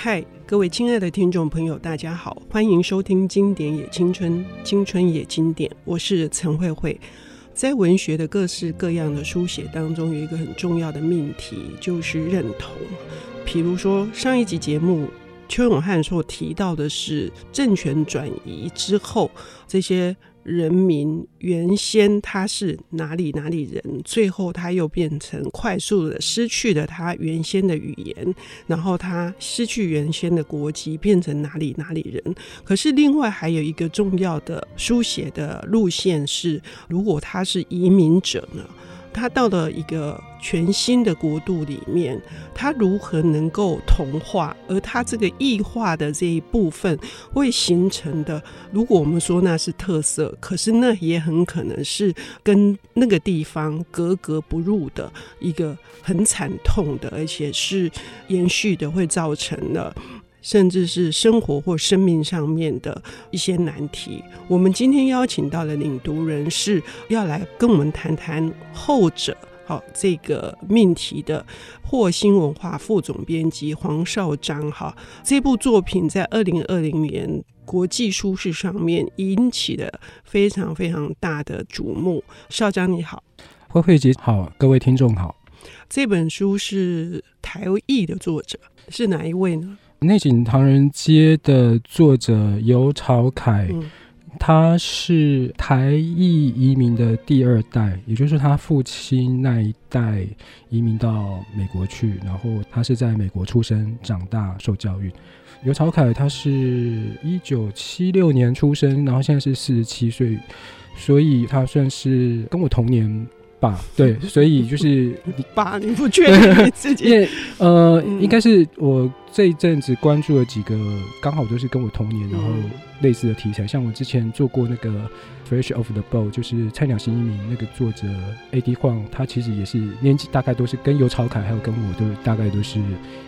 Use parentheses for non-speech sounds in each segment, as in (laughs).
嗨，各位亲爱的听众朋友，大家好，欢迎收听《经典也青春，青春也经典》，我是陈慧慧。在文学的各式各样的书写当中，有一个很重要的命题，就是认同。比如说上一集节目，邱永汉所提到的是政权转移之后这些。人民原先他是哪里哪里人，最后他又变成快速的失去了他原先的语言，然后他失去原先的国籍，变成哪里哪里人。可是另外还有一个重要的书写的路线是，如果他是移民者呢？他到了一个全新的国度里面，他如何能够同化？而他这个异化的这一部分会形成的，如果我们说那是特色，可是那也很可能是跟那个地方格格不入的一个很惨痛的，而且是延续的，会造成了。甚至是生活或生命上面的一些难题。我们今天邀请到的领读人士要来跟我们谈谈后者，好，这个命题的霍新文化副总编辑黄少章。哈，这部作品在二零二零年国际书市上面引起了非常非常大的瞩目。少章你好，慧慧姐好，各位听众好。这本书是台译的作者是哪一位呢？内景唐人街的作者尤朝凯，嗯、他是台裔移民的第二代，也就是他父亲那一代移民到美国去，然后他是在美国出生、长大、受教育。尤朝凯他是一九七六年出生，然后现在是四十七岁，所以他算是跟我同年。爸，对，所以就是你爸，你不确定你自己？因为呃，嗯、应该是我这一阵子关注了几个，刚好都是跟我同年，然后类似的题材，嗯、像我之前做过那个《Fresh Off the Boat》，就是《菜鸟新移民》那个作者 A.D. 晃，他其实也是年纪大概都是跟尤朝凯还有跟我都大概都是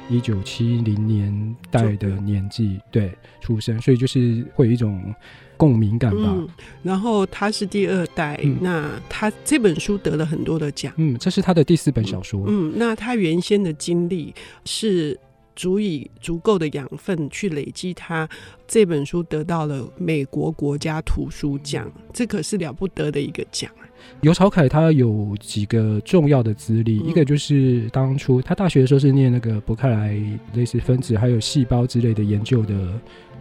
一九七零年代的年纪对出生，所以就是会有一种。共鸣感吧、嗯。然后他是第二代，嗯、那他这本书得了很多的奖。嗯，这是他的第四本小说。嗯，那他原先的经历是足以足够的养分去累积他这本书得到了美国国家图书奖，这可是了不得的一个奖。尤朝凯他有几个重要的资历，嗯、一个就是当初他大学的时候是念那个伯克莱类似分子还有细胞之类的研究的。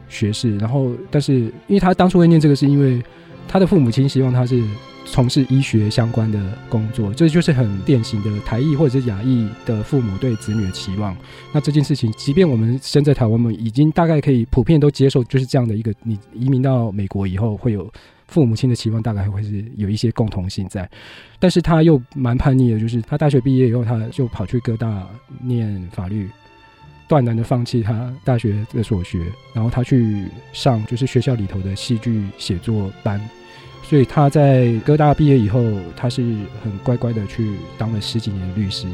学士，然后，但是，因为他当初会念这个，是因为他的父母亲希望他是从事医学相关的工作，这就是很典型的台裔或者是亚裔的父母对子女的期望。那这件事情，即便我们身在台湾，我们已经大概可以普遍都接受，就是这样的一个，你移民到美国以后，会有父母亲的期望，大概会是有一些共同性在。但是他又蛮叛逆的，就是他大学毕业以后，他就跑去哥大念法律。断然的放弃他大学的所学，然后他去上就是学校里头的戏剧写作班，所以他在哥大毕业以后，他是很乖乖的去当了十几年的律师，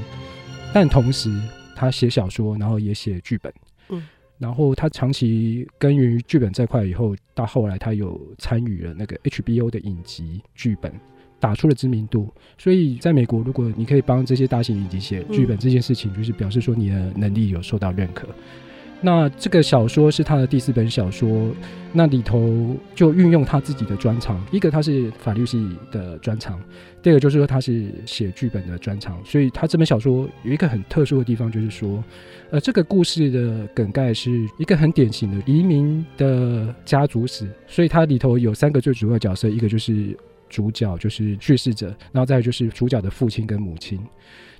但同时他写小说，然后也写剧本，嗯，然后他长期耕耘于剧本这块以后，到后来他有参与了那个 HBO 的影集剧本。打出了知名度，所以在美国，如果你可以帮这些大型影集写剧本这件事情，就是表示说你的能力有受到认可。那这个小说是他的第四本小说，那里头就运用他自己的专长，一个他是法律系的专长，第二个就是说他是写剧本的专长。所以他这本小说有一个很特殊的地方，就是说，呃，这个故事的梗概是一个很典型的移民的家族史，所以它里头有三个最主要角色，一个就是。主角就是叙事者，然后再就是主角的父亲跟母亲，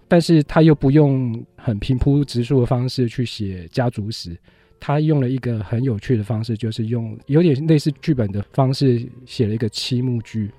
但是他又不用很平铺直述的方式去写家族史，他用了一个很有趣的方式，就是用有点类似剧本的方式写了一个七幕剧，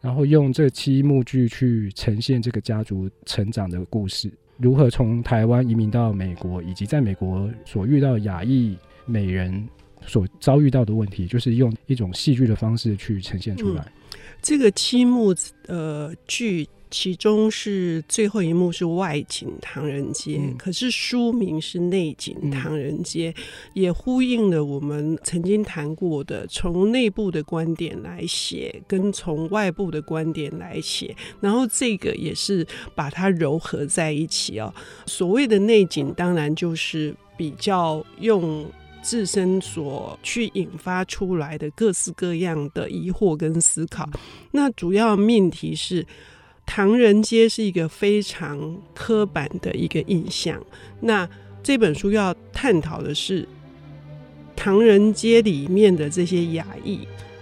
然后用这七幕剧去呈现这个家族成长的故事，如何从台湾移民到美国，以及在美国所遇到亚裔美人所遭遇到的问题，就是用一种戏剧的方式去呈现出来。嗯这个七幕呃剧，其中是最后一幕是外景唐人街，嗯、可是书名是内景唐人街，嗯、也呼应了我们曾经谈过的从内部的观点来写，跟从外部的观点来写，然后这个也是把它糅合在一起哦。所谓的内景，当然就是。比较用自身所去引发出来的各式各样的疑惑跟思考。那主要命题是唐人街是一个非常刻板的一个印象。那这本书要探讨的是唐人街里面的这些雅裔，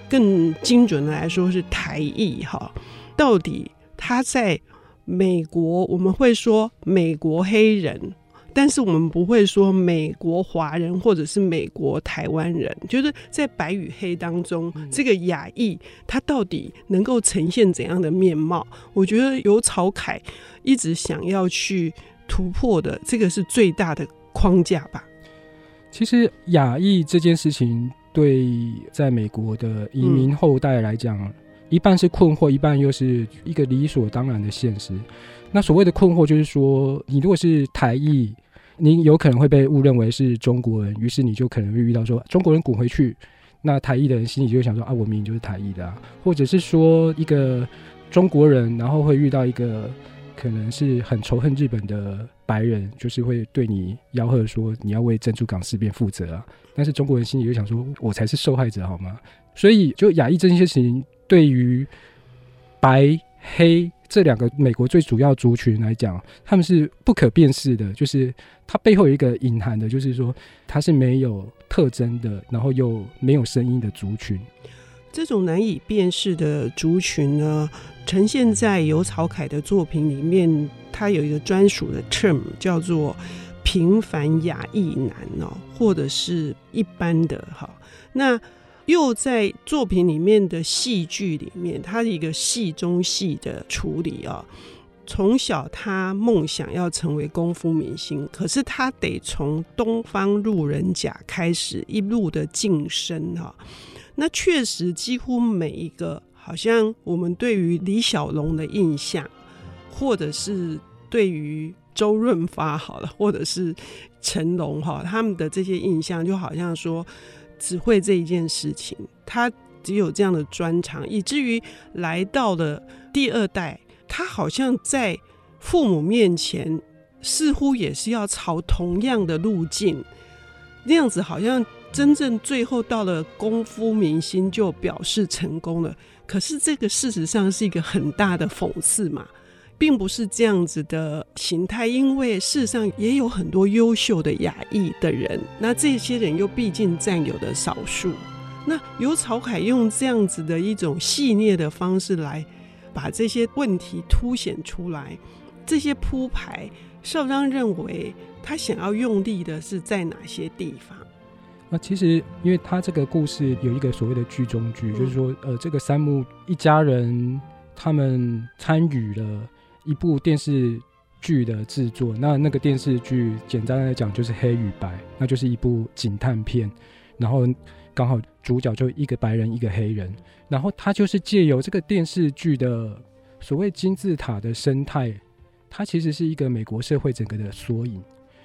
更精准的来说是台裔哈，到底他在美国，我们会说美国黑人。但是我们不会说美国华人或者是美国台湾人，就是在白与黑当中，这个亚裔他到底能够呈现怎样的面貌？我觉得由曹凯一直想要去突破的，这个是最大的框架吧。其实亚裔这件事情，对在美国的移民后代来讲，嗯、一半是困惑，一半又是一个理所当然的现实。那所谓的困惑，就是说，你如果是台裔。你有可能会被误认为是中国人，于是你就可能会遇到说中国人滚回去。那台裔的人心里就会想说啊，我明明就是台裔的啊，或者是说一个中国人，然后会遇到一个可能是很仇恨日本的白人，就是会对你吆喝说你要为珍珠港事变负责啊。但是中国人心里就想说，我才是受害者好吗？所以就亚裔这件事情，对于白黑。这两个美国最主要族群来讲，他们是不可辨识的，就是它背后有一个隐含的，就是说它是没有特征的，然后又没有声音的族群。这种难以辨识的族群呢，呈现在尤草凯的作品里面，它有一个专属的 term，叫做“平凡亚裔男”哦，或者是一般的哈那。又在作品里面的戏剧里面，他一个戏中戏的处理啊。从小他梦想要成为功夫明星，可是他得从东方路人甲开始一路的晋升哈。那确实几乎每一个，好像我们对于李小龙的印象，或者是对于周润发好了，或者是成龙哈，他们的这些印象，就好像说。只会这一件事情，他只有这样的专长，以至于来到了第二代，他好像在父母面前似乎也是要朝同样的路径，那样子好像真正最后到了功夫明星就表示成功了。可是这个事实上是一个很大的讽刺嘛。并不是这样子的形态，因为事实上也有很多优秀的亚裔的人，那这些人又毕竟占有的少数。那由曹凯用这样子的一种细腻的方式来把这些问题凸显出来，这些铺排，邵章认为他想要用力的是在哪些地方？那其实，因为他这个故事有一个所谓的剧中剧，就是说，呃，这个三木一家人他们参与了。一部电视剧的制作，那那个电视剧简单来讲就是黑与白，那就是一部警探片，然后刚好主角就一个白人一个黑人，然后他就是借由这个电视剧的所谓金字塔的生态，它其实是一个美国社会整个的缩影，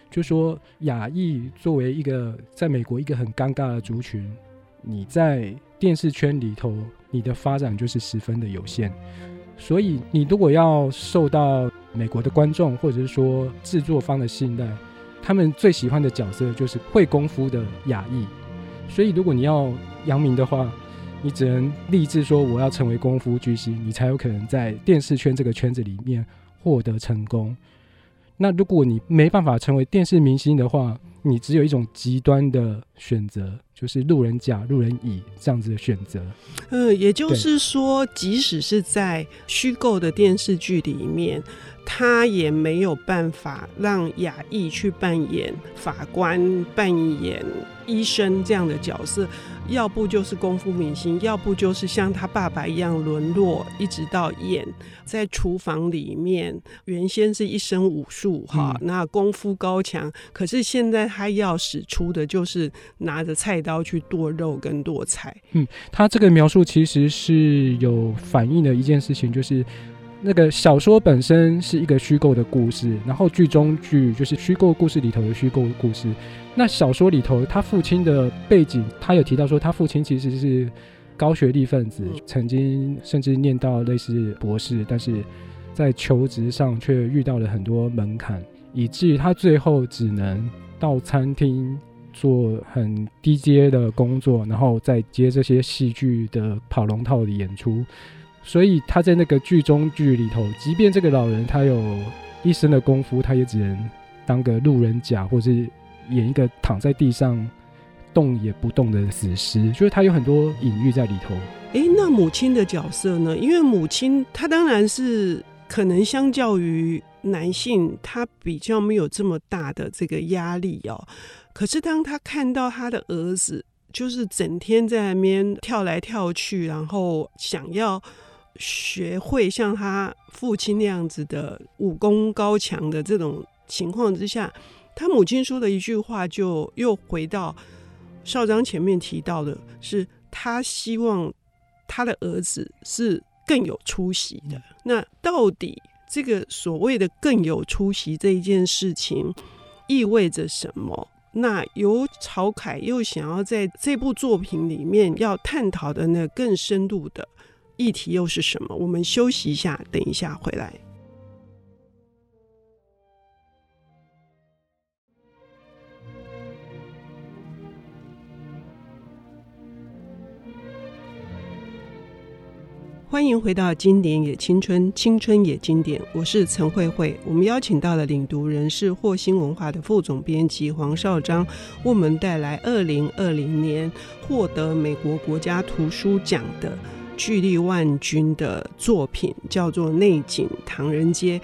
就说亚裔作为一个在美国一个很尴尬的族群，你在电视圈里头，你的发展就是十分的有限。所以，你如果要受到美国的观众或者是说制作方的信赖，他们最喜欢的角色就是会功夫的雅裔。所以，如果你要扬名的话，你只能立志说我要成为功夫巨星，你才有可能在电视圈这个圈子里面获得成功。那如果你没办法成为电视明星的话，你只有一种极端的选择，就是路人甲、路人乙这样子的选择。嗯，也就是说，即使是在虚构的电视剧里面。他也没有办法让亚裔去扮演法官、扮演医生这样的角色，要不就是功夫明星，要不就是像他爸爸一样沦落，一直到演在厨房里面。原先是一身武术哈，那功夫高强，可是现在他要使出的就是拿着菜刀去剁肉跟剁菜。嗯，他这个描述其实是有反映的一件事情，就是。那个小说本身是一个虚构的故事，然后剧中剧就是虚构故事里头的虚构故事。那小说里头，他父亲的背景，他有提到说，他父亲其实是高学历分子，曾经甚至念到类似博士，但是在求职上却遇到了很多门槛，以至于他最后只能到餐厅做很低阶的工作，然后再接这些戏剧的跑龙套的演出。所以他在那个剧中剧里头，即便这个老人他有一身的功夫，他也只能当个路人甲，或是演一个躺在地上动也不动的死尸。就是他有很多隐喻在里头。诶，那母亲的角色呢？因为母亲她当然是可能相较于男性，她比较没有这么大的这个压力哦。可是当她看到她的儿子，就是整天在那边跳来跳去，然后想要。学会像他父亲那样子的武功高强的这种情况之下，他母亲说的一句话，就又回到少章前面提到的，是他希望他的儿子是更有出息的。那到底这个所谓的更有出息这一件事情意味着什么？那由曹凯又想要在这部作品里面要探讨的那更深度的。议题又是什么？我们休息一下，等一下回来。欢迎回到《经典也青春》，青春也经典。我是陈慧慧。我们邀请到了领读人是霍新文化的副总编辑黄少章，为我们带来二零二零年获得美国国家图书奖的。巨力万钧的作品叫做《内景唐人街》，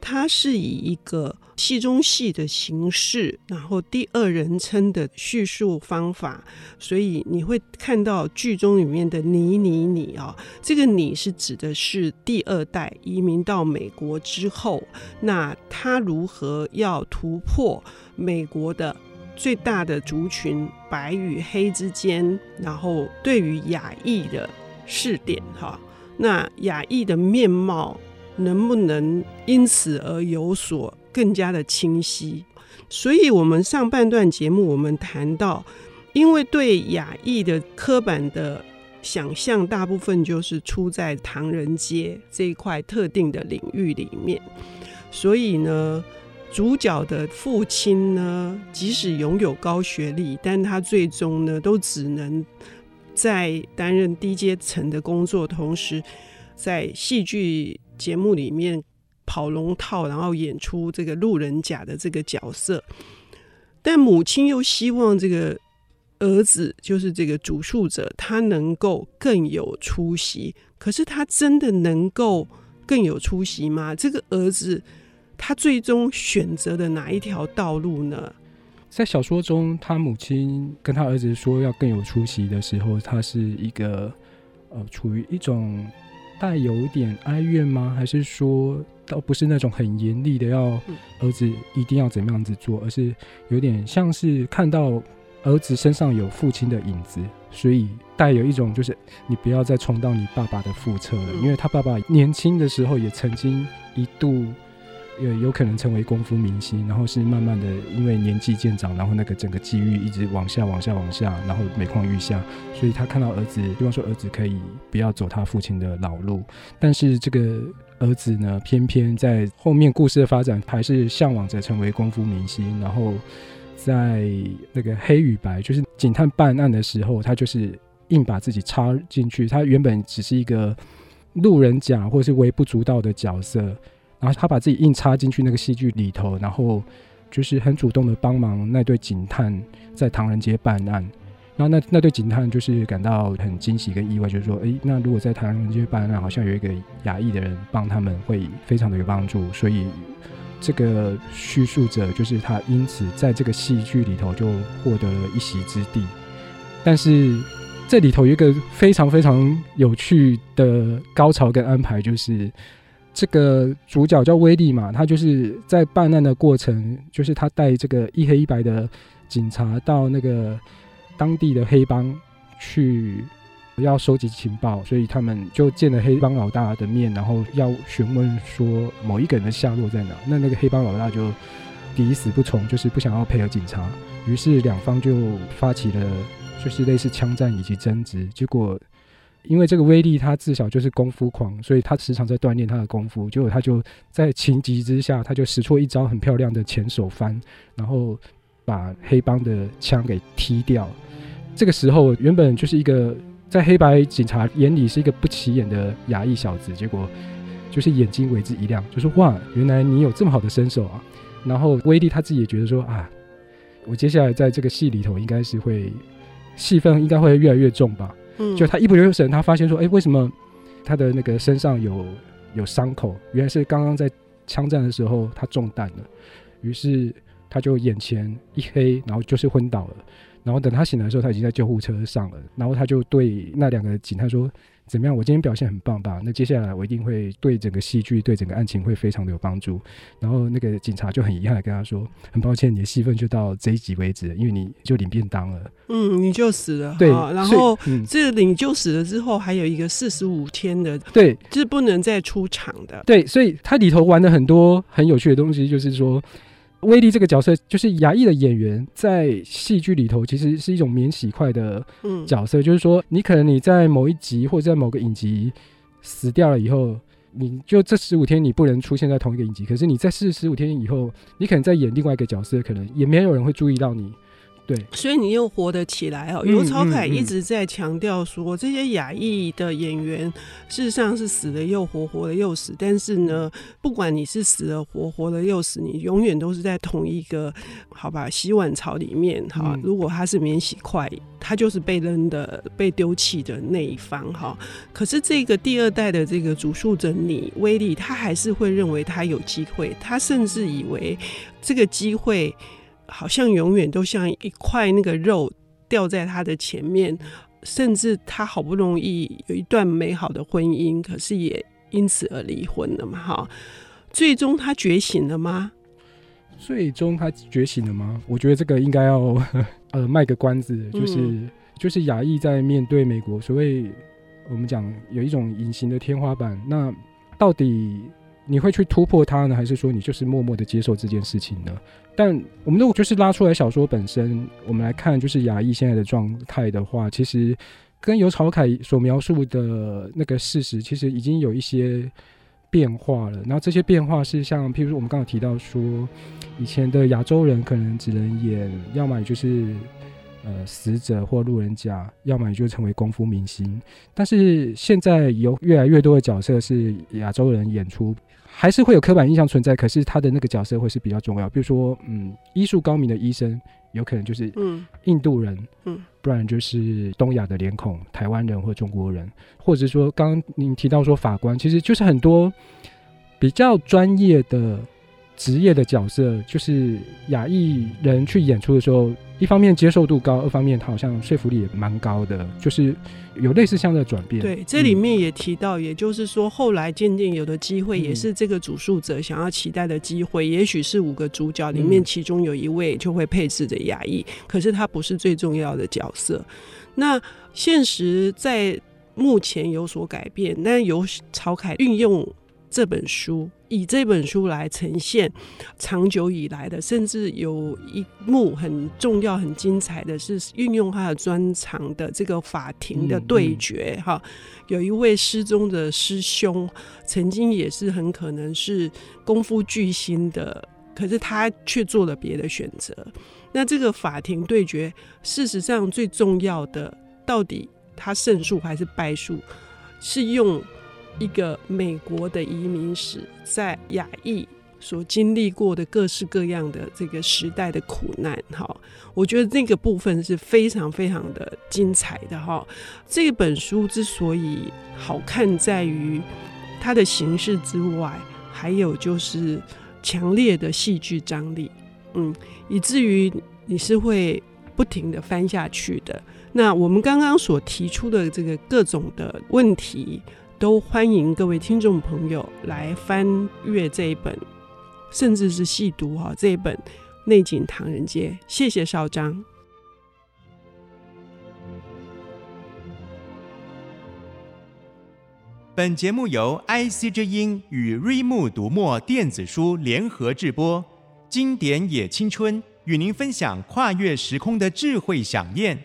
它是以一个戏中戏的形式，然后第二人称的叙述方法，所以你会看到剧中里面的你、你、你啊，这个“你”是指的是第二代移民到美国之后，那他如何要突破美国的最大的族群白与黑之间，然后对于亚裔的。试点哈，那亚裔的面貌能不能因此而有所更加的清晰？所以，我们上半段节目我们谈到，因为对亚裔的刻板的想象，大部分就是出在唐人街这一块特定的领域里面，所以呢，主角的父亲呢，即使拥有高学历，但他最终呢，都只能。在担任低阶层的工作，同时在戏剧节目里面跑龙套，然后演出这个路人甲的这个角色。但母亲又希望这个儿子，就是这个主述者，他能够更有出息。可是他真的能够更有出息吗？这个儿子他最终选择的哪一条道路呢？在小说中，他母亲跟他儿子说要更有出息的时候，他是一个呃，处于一种带有一点哀怨吗？还是说，倒不是那种很严厉的要儿子一定要怎么样子做，而是有点像是看到儿子身上有父亲的影子，所以带有一种就是你不要再重蹈你爸爸的覆辙了，因为他爸爸年轻的时候也曾经一度。有有可能成为功夫明星，然后是慢慢的因为年纪渐长，然后那个整个机遇一直往下、往下、往下，然后每况愈下。所以他看到儿子，希望说儿子可以不要走他父亲的老路。但是这个儿子呢，偏偏在后面故事的发展，还是向往着成为功夫明星。然后在那个黑与白，就是警探办案的时候，他就是硬把自己插进去。他原本只是一个路人甲或是微不足道的角色。然后他把自己硬插进去那个戏剧里头，然后就是很主动的帮忙那对警探在唐人街办案。然后那那对警探就是感到很惊喜跟意外，就是说，诶，那如果在唐人街办案，好像有一个亚裔的人帮他们，会非常的有帮助。所以这个叙述者就是他，因此在这个戏剧里头就获得了一席之地。但是这里头有一个非常非常有趣的高潮跟安排，就是。这个主角叫威利嘛，他就是在办案的过程，就是他带这个一黑一白的警察到那个当地的黑帮去要收集情报，所以他们就见了黑帮老大的面，然后要询问说某一个人的下落在哪。那那个黑帮老大就抵死不从，就是不想要配合警察，于是两方就发起了就是类似枪战以及争执，结果。因为这个威力，他自小就是功夫狂，所以他时常在锻炼他的功夫。结果他就在情急之下，他就使出一招很漂亮的前手翻，然后把黑帮的枪给踢掉。这个时候，原本就是一个在黑白警察眼里是一个不起眼的亚裔小子，结果就是眼睛为之一亮，就说：“哇，原来你有这么好的身手啊！”然后威利他自己也觉得说：“啊，我接下来在这个戏里头应该是会戏份应该会越来越重吧。”就他一不留神，他发现说：“哎，为什么他的那个身上有有伤口？原来是刚刚在枪战的时候他中弹了。”于是他就眼前一黑，然后就是昏倒了。然后等他醒来的时候，他已经在救护车上了。然后他就对那两个警探说：“怎么样？我今天表现很棒吧？那接下来我一定会对整个戏剧、对整个案情会非常的有帮助。”然后那个警察就很遗憾的跟他说：“很抱歉，你的戏份就到这一集为止，因为你就领便当了。”嗯，你就死了。对，然后、嗯、这个领就死了之后，还有一个四十五天的，对，就是不能再出场的。对，所以他里头玩的很多很有趣的东西，就是说。威利这个角色就是亚裔的演员，在戏剧里头其实是一种免洗块的角色，嗯、就是说，你可能你在某一集或者在某个影集死掉了以后，你就这十五天你不能出现在同一个影集，可是你在四十五天以后，你可能在演另外一个角色，可能也没有人会注意到你。对，所以你又活得起来哦。尤超凯一直在强调说，这些亚裔的演员事实上是死了又活，活了又死。但是呢，不管你是死了活，活了又死，你永远都是在同一个好吧洗碗槽里面哈。如果他是免洗筷，他就是被扔的、被丢弃的那一方哈。可是这个第二代的这个主诉者你威利，他还是会认为他有机会，他甚至以为这个机会。好像永远都像一块那个肉掉在他的前面，甚至他好不容易有一段美好的婚姻，可是也因此而离婚了嘛？哈，最终他觉醒了吗？最终他觉醒了吗？我觉得这个应该要 (laughs) 呃卖个关子，就是、嗯、就是亚裔在面对美国所谓我们讲有一种隐形的天花板，那到底？你会去突破它呢，还是说你就是默默的接受这件事情呢？但我们如果就是拉出来小说本身，我们来看就是亚裔现在的状态的话，其实跟游朝凯所描述的那个事实，其实已经有一些变化了。然后这些变化是像，譬如说我们刚刚提到说，以前的亚洲人可能只能演，要么就是。呃，死者或路人甲，要么你就成为功夫明星。但是现在有越来越多的角色是亚洲人演出，还是会有刻板印象存在。可是他的那个角色会是比较重要，比如说，嗯，医术高明的医生，有可能就是嗯印度人，嗯，不然就是东亚的脸孔，台湾人或中国人，或者说刚刚您提到说法官，其实就是很多比较专业的职业的角色，就是亚裔人去演出的时候。一方面接受度高，二方面他好像说服力也蛮高的，就是有类似像这样的转变。对，这里面也提到，嗯、也就是说，后来渐渐有的机会，也是这个主述者想要期待的机会。嗯、也许是五个主角里面，其中有一位就会配置着亚裔，嗯、可是他不是最重要的角色。那现实在目前有所改变，但游朝凯运用。这本书以这本书来呈现长久以来的，甚至有一幕很重要、很精彩的是运用他的专长的这个法庭的对决。哈、有一位失踪的师兄，曾经也是很可能是功夫巨星的，可是他却做了别的选择。那这个法庭对决，事实上最重要的，到底他胜诉还是败诉，是用。一个美国的移民史，在亚裔所经历过的各式各样的这个时代的苦难，哈，我觉得那个部分是非常非常的精彩的，哈。这本书之所以好看，在于它的形式之外，还有就是强烈的戏剧张力，嗯，以至于你是会不停的翻下去的。那我们刚刚所提出的这个各种的问题。都欢迎各位听众朋友来翻阅这一本，甚至是细读哈这一本《内景唐人街》。谢谢少章。本节目由 IC 之音与瑞木读墨电子书联合制播，经典也青春与您分享跨越时空的智慧饗宴。